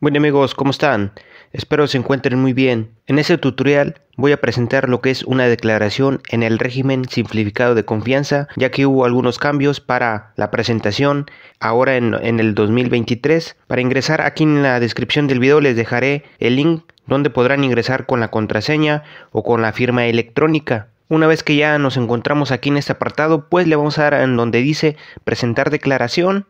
Bueno amigos, ¿cómo están? Espero se encuentren muy bien. En este tutorial voy a presentar lo que es una declaración en el régimen simplificado de confianza, ya que hubo algunos cambios para la presentación ahora en, en, el 2023. Para ingresar aquí en la descripción del video les dejaré el link donde podrán ingresar con la contraseña o con la firma electrónica. Una vez que ya nos encontramos aquí en este apartado, pues le vamos a dar en donde dice presentar declaración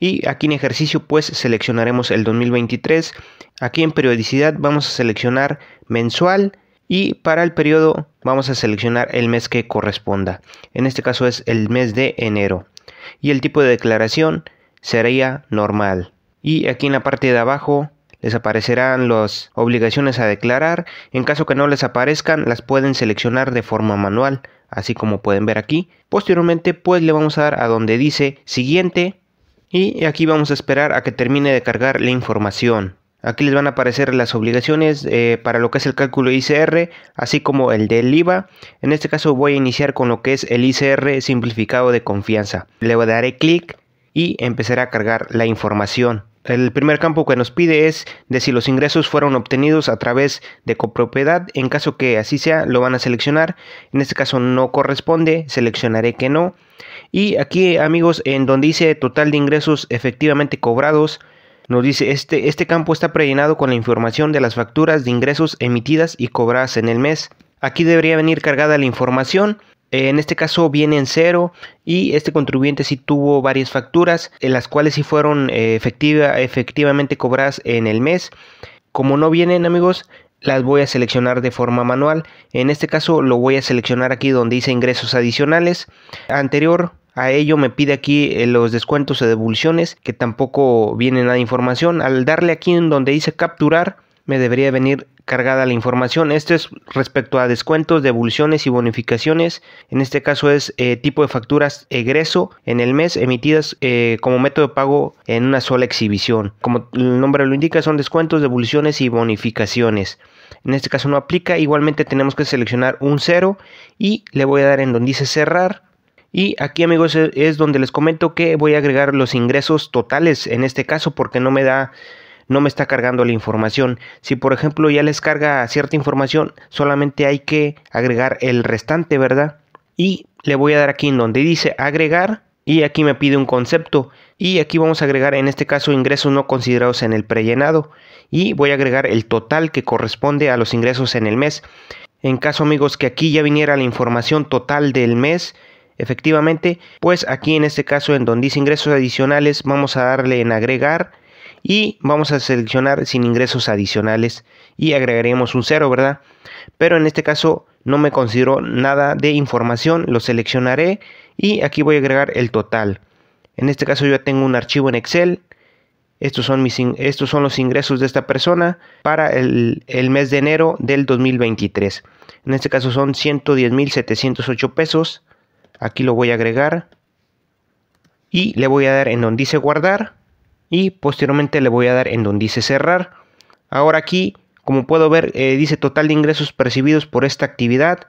y aquí en ejercicio pues seleccionaremos el 2023. Aquí en periodicidad vamos a seleccionar mensual y para el periodo vamos a seleccionar el mes que corresponda. En este caso es el mes de enero. Y el tipo de declaración sería normal. Y aquí en la parte de abajo les aparecerán las obligaciones a declarar. En caso que no les aparezcan, las pueden seleccionar de forma manual, así como pueden ver aquí. Posteriormente, pues le vamos a dar a donde dice siguiente y aquí vamos a esperar a que termine de cargar la información. Aquí les van a aparecer las obligaciones eh, para lo que es el cálculo ICR, así como el del IVA. En este caso voy a iniciar con lo que es el ICR simplificado de confianza. Le daré clic y empezará a cargar la información. El primer campo que nos pide es de si los ingresos fueron obtenidos a través de copropiedad. En caso que así sea, lo van a seleccionar. En este caso no corresponde, seleccionaré que no. Y aquí, amigos, en donde dice total de ingresos efectivamente cobrados, nos dice este, este campo está prellenado con la información de las facturas de ingresos emitidas y cobradas en el mes. Aquí debería venir cargada la información en este caso viene en cero y este contribuyente sí tuvo varias facturas, en las cuales sí fueron eh, efectiva, efectivamente cobradas en el mes. Como no vienen amigos, las voy a seleccionar de forma manual. En este caso lo voy a seleccionar aquí donde dice ingresos adicionales. Anterior a ello me pide aquí eh, los descuentos o devoluciones que tampoco viene nada de información. Al darle aquí en donde dice capturar me debería venir cargada la información. Esto es respecto a descuentos, devoluciones y bonificaciones. En este caso es eh, tipo de facturas egreso en el mes emitidas eh, como método de pago en una sola exhibición. Como el nombre lo indica, son descuentos, devoluciones y bonificaciones. En este caso no aplica. Igualmente tenemos que seleccionar un cero y le voy a dar en donde dice cerrar. Y aquí amigos es donde les comento que voy a agregar los ingresos totales en este caso porque no me da no me está cargando la información. Si por ejemplo ya les carga cierta información, solamente hay que agregar el restante, ¿verdad? Y le voy a dar aquí en donde dice agregar y aquí me pide un concepto y aquí vamos a agregar en este caso ingresos no considerados en el prellenado y voy a agregar el total que corresponde a los ingresos en el mes. En caso amigos que aquí ya viniera la información total del mes, efectivamente, pues aquí en este caso en donde dice ingresos adicionales vamos a darle en agregar y vamos a seleccionar sin ingresos adicionales y agregaremos un cero, ¿verdad? Pero en este caso no me considero nada de información, lo seleccionaré y aquí voy a agregar el total. En este caso yo tengo un archivo en Excel. Estos son, mis, estos son los ingresos de esta persona para el, el mes de enero del 2023. En este caso son 110.708 pesos. Aquí lo voy a agregar. Y le voy a dar en donde dice guardar y posteriormente le voy a dar en donde dice cerrar. Ahora aquí, como puedo ver, eh, dice total de ingresos percibidos por esta actividad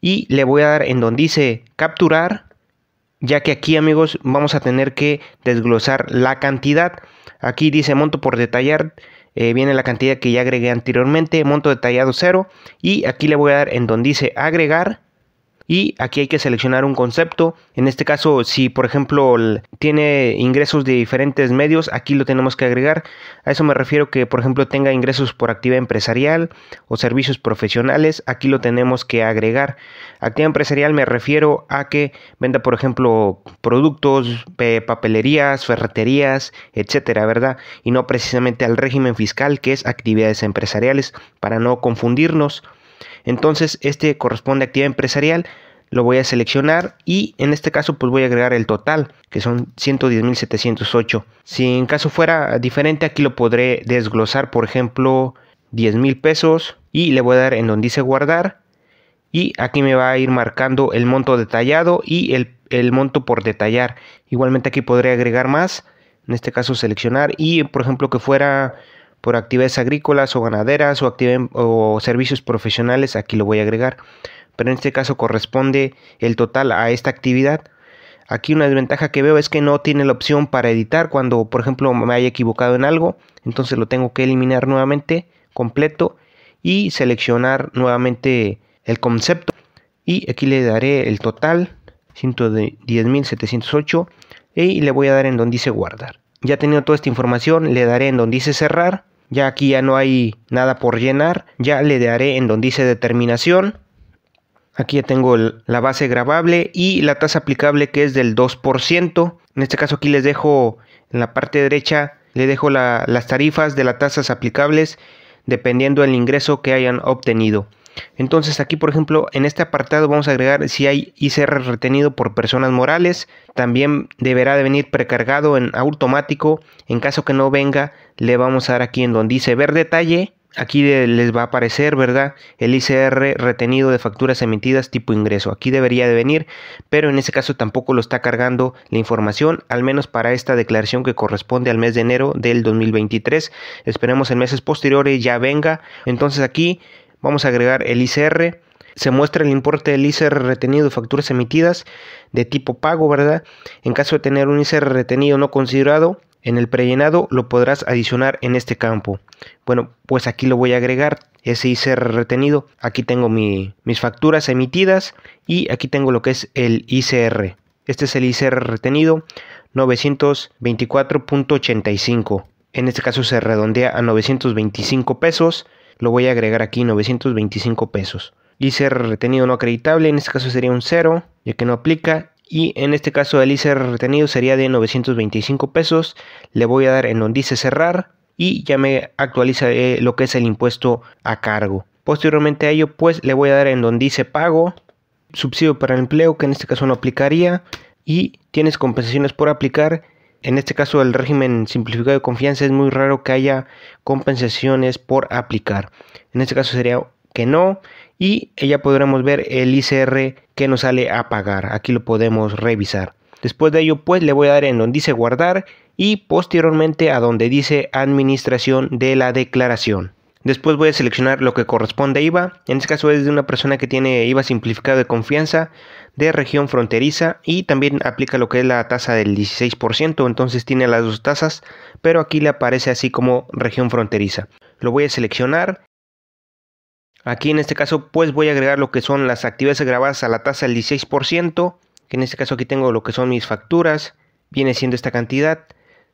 y le voy a dar en donde dice capturar, ya que aquí amigos vamos a tener que desglosar la cantidad. Aquí dice monto por detallar, eh, viene la cantidad que ya agregué anteriormente, monto detallado 0 y aquí le voy a dar en donde dice agregar y aquí hay que seleccionar un concepto. En este caso, si por ejemplo tiene ingresos de diferentes medios, aquí lo tenemos que agregar. A eso me refiero que por ejemplo tenga ingresos por actividad empresarial o servicios profesionales, aquí lo tenemos que agregar. Actividad empresarial me refiero a que venda por ejemplo productos, papelerías, ferreterías, etcétera, ¿verdad? Y no precisamente al régimen fiscal que es actividades empresariales para no confundirnos. Entonces este corresponde a actividad empresarial, lo voy a seleccionar y en este caso pues voy a agregar el total que son 110.708. Si en caso fuera diferente aquí lo podré desglosar por ejemplo 10.000 pesos y le voy a dar en donde dice guardar y aquí me va a ir marcando el monto detallado y el, el monto por detallar. Igualmente aquí podré agregar más, en este caso seleccionar y por ejemplo que fuera por actividades agrícolas o ganaderas o, servicios profesionales, aquí lo voy a agregar. Pero en este caso corresponde el total a esta actividad. Aquí una desventaja que veo es que no tiene la opción para editar cuando por ejemplo me haya equivocado en algo. Entonces lo tengo que eliminar nuevamente completo y seleccionar nuevamente el concepto. Y aquí le daré el total 110.708 y le voy a dar en donde dice guardar. Ya teniendo toda esta información le daré en donde dice cerrar. Ya aquí ya no hay nada por llenar. Ya le daré en donde dice determinación Aquí ya tengo la base grabable y la tasa aplicable que es del 2%. En este caso aquí les dejo en la parte derecha, le dejo las tarifas de las tasas aplicables dependiendo del ingreso que hayan obtenido. Entonces aquí por ejemplo en este apartado vamos a agregar si hay ICR retenido por personas morales. También deberá de venir precargado en automático. En caso que no venga le vamos a dar aquí en donde dice ver detalle Aquí les va a aparecer, ¿verdad? El ICR retenido de facturas emitidas tipo ingreso. Aquí debería de venir, pero en ese caso tampoco lo está cargando la información, al menos para esta declaración que corresponde al mes de enero del 2023. Esperemos en meses posteriores ya venga. Entonces aquí vamos a agregar el ICR. Se muestra el importe del ICR retenido de facturas emitidas de tipo pago, ¿verdad? En caso de tener un ICR retenido no considerado, en el prellenado lo podrás adicionar en este campo. Bueno, pues aquí lo voy a agregar, ese ICR retenido. Aquí tengo mis facturas emitidas y aquí tengo lo que es el ICR. Este es el ICR retenido 924.85. En este caso se redondea a 925 pesos. Lo voy a agregar aquí 925 pesos. ICR retenido no acreditable, en este caso sería un 0, ya que no aplica y en este caso el ICR retenido sería de 925 pesos. Le voy a dar en donde dice cerrar y ya me actualiza eh, lo que es el impuesto a cargo. Posteriormente a ello pues le voy a dar en donde dice pago, subsidio para el empleo que en este caso no aplicaría y tienes compensaciones por aplicar. En este caso el régimen simplificado de confianza es muy raro que haya compensaciones por aplicar. En este caso sería que no y ya podremos ver el ICR que nos sale a pagar. Aquí lo podemos revisar. Después de ello pues le voy a dar en donde dice guardar y posteriormente a donde dice administración de la declaración. Después voy a seleccionar lo que corresponde a IVA. En este caso es de una persona que tiene IVA simplificado de confianza de región fronteriza y también aplica lo que es la tasa del 16%. Entonces tiene las dos tasas, pero aquí le aparece así como región fronteriza. Lo voy a seleccionar Aquí en este caso pues voy a agregar lo que son las actividades grabadas a la tasa del 16%, que en este caso aquí tengo lo que son mis facturas, viene siendo esta cantidad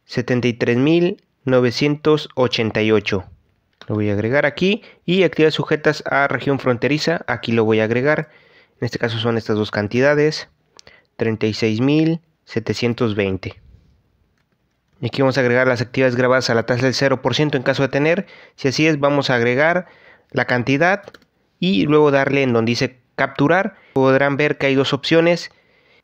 73.988. Lo voy a agregar aquí y actividades sujetas a región fronteriza, aquí lo voy a agregar. En este caso son estas dos cantidades, 36.720. Y aquí vamos a agregar las actividades grabadas a la tasa del 0% en caso de tener. Si así es, vamos a agregar la cantidad y luego darle en donde dice capturar. Podrán ver que hay dos opciones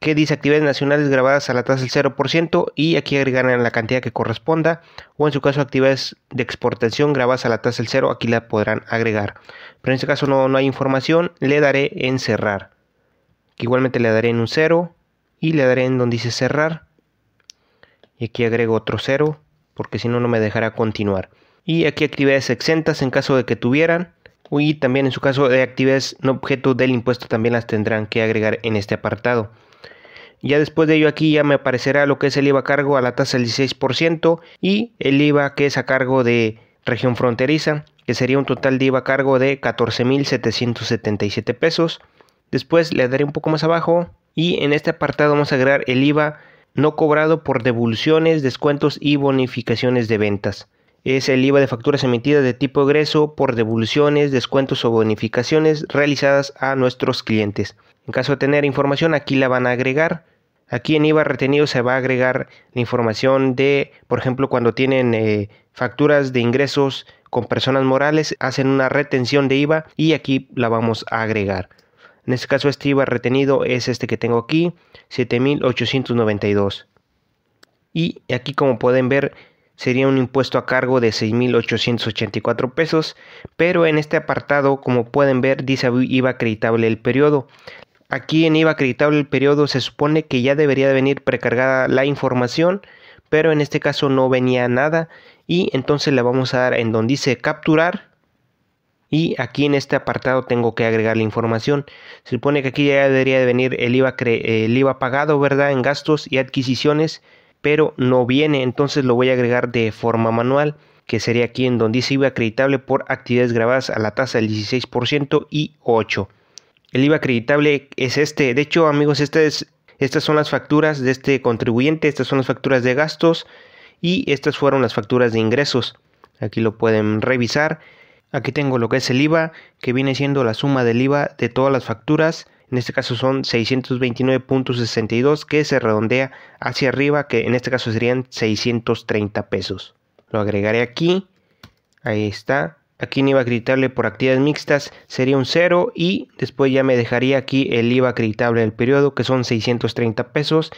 que dice actividades nacionales grabadas a la tasa del 0% y aquí agregarán la cantidad que corresponda o en su caso actividades de exportación grabadas a la tasa del 0 aquí la podrán agregar. Pero en este caso no, no hay información le daré en cerrar. Igualmente le daré en un 0 y le daré en donde dice cerrar. Y aquí agrego otro 0 porque si no no me dejará continuar. Y aquí actividades exentas en caso de que tuvieran y también en su caso de actividades no objeto del impuesto también las tendrán que agregar en este apartado. Ya después de ello aquí ya me aparecerá lo que es el IVA a cargo a la tasa del 16% y el IVA que es a cargo de región fronteriza, que sería un total de IVA cargo de 14.777 pesos. Después le daré un poco más abajo y en este apartado vamos a agregar el IVA no cobrado por devoluciones, descuentos y bonificaciones de ventas es el IVA de facturas emitidas de tipo egreso por devoluciones, descuentos o bonificaciones realizadas a nuestros clientes. En caso de tener información, aquí la van a agregar. Aquí en IVA retenido se va a agregar la información de, por ejemplo, cuando tienen eh, facturas de ingresos con personas morales, hacen una retención de IVA y aquí la vamos a agregar. En este caso, este IVA retenido es este que tengo aquí, 7892. Y aquí, como pueden ver, sería un impuesto a cargo de 6.884 pesos, pero en este apartado, como pueden ver, dice IVA acreditable el periodo. Aquí en IVA acreditable el periodo se supone que ya debería de venir precargada la información, pero en este caso no venía nada y entonces le vamos a dar en donde dice capturar y aquí en este apartado tengo que agregar la información. Se supone que aquí ya debería de venir el IVA, pagado, ¿verdad? En gastos y adquisiciones, pero no viene, entonces lo voy a agregar de forma manual, que sería aquí en donde dice IVA acreditable por actividades grabadas a la tasa del 16% y 8. El IVA acreditable es este. De hecho, amigos, estas son las facturas de este contribuyente, estas son las facturas de gastos y estas fueron las facturas de ingresos. Aquí lo pueden revisar. Aquí tengo lo que es el IVA, que viene siendo la suma del IVA de todas las facturas. En este caso son 629.62 que se redondea hacia arriba, que en este caso serían 630 pesos. Lo agregaré aquí. Ahí está. Aquí en IVA acreditable por actividades mixtas sería un 0 y después ya me dejaría aquí el IVA acreditable del periodo que son 630 pesos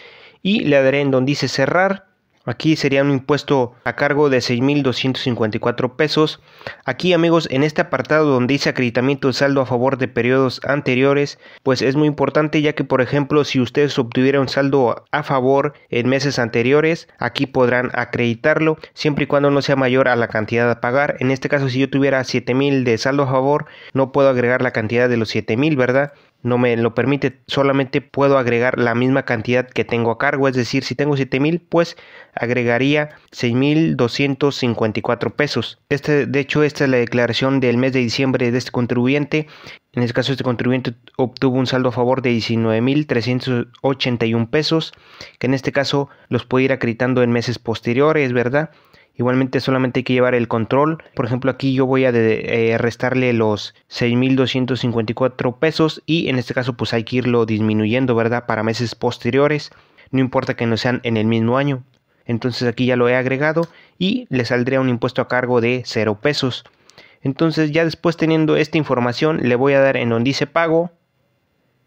y le daré en donde dice cerrar Aquí sería un impuesto a cargo de 6.254 pesos. Aquí amigos, en este apartado donde dice acreditamiento de saldo a favor de periodos anteriores, pues es muy importante ya que por ejemplo si ustedes obtuvieran saldo a favor en meses anteriores, aquí podrán acreditarlo siempre y cuando no sea mayor a la cantidad a pagar. En este caso si yo tuviera 7.000 de saldo a favor, no puedo agregar la cantidad de los 7.000, ¿verdad? No me lo permite, solamente puedo agregar la misma cantidad que tengo a cargo, es decir, si tengo 7000, pues agregaría 6254 pesos. Este, de hecho, esta es la declaración del mes de diciembre de este contribuyente. En este caso, este contribuyente obtuvo un saldo a favor de 19.381 pesos, que en este caso los puede ir acreditando en meses posteriores, ¿verdad? Igualmente solamente hay que llevar el control. Por ejemplo, aquí yo voy a eh, restarle los 6.254 pesos y en este caso pues hay que irlo disminuyendo, ¿verdad? Para meses posteriores. No importa que no sean en el mismo año. Entonces aquí ya lo he agregado y le saldría un impuesto a cargo de 0 pesos. Entonces ya después teniendo esta información le voy a dar en donde dice pago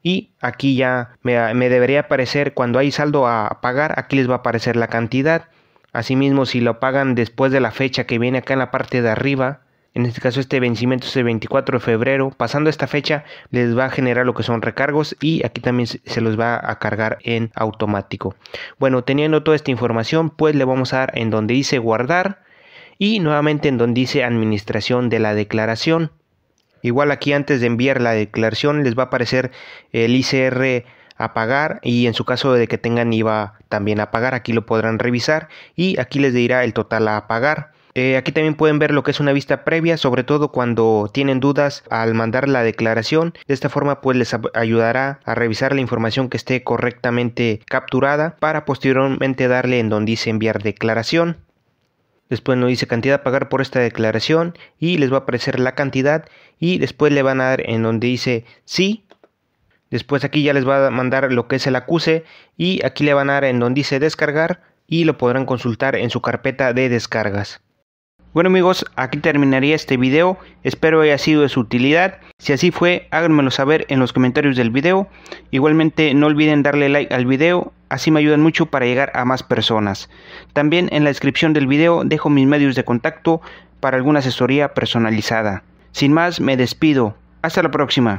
y aquí ya me, me debería aparecer cuando hay saldo a pagar, aquí les va a aparecer la cantidad Asimismo, si lo pagan después de la fecha que viene acá en la parte de arriba, en este caso este vencimiento es el 24 de febrero, pasando esta fecha les va a generar lo que son recargos y aquí también se los va a cargar en automático. Bueno, teniendo toda esta información, pues le vamos a dar en donde dice guardar y nuevamente en donde dice administración de la declaración. Igual aquí antes de enviar la declaración les va a aparecer el ICR a pagar y en su caso de que tengan IVA también a pagar, aquí lo podrán revisar y aquí les dirá el total a pagar. Eh, aquí también pueden ver lo que es una vista previa, sobre todo cuando tienen dudas al mandar la declaración. De esta forma pues les ayudará a revisar la información que esté correctamente capturada para posteriormente darle en donde dice enviar declaración. Después nos dice cantidad a pagar por esta declaración y les va a aparecer la cantidad y después le van a dar en donde dice sí Después aquí ya les va a mandar lo que es el acuse y aquí le van a dar en donde dice descargar y lo podrán consultar en su carpeta de descargas. Bueno amigos, aquí terminaría este video, espero haya sido de su utilidad, si así fue háganmelo saber en los comentarios del video, igualmente no olviden darle like al video, así me ayudan mucho para llegar a más personas. También en la descripción del video dejo mis medios de contacto para alguna asesoría personalizada. Sin más, me despido, hasta la próxima.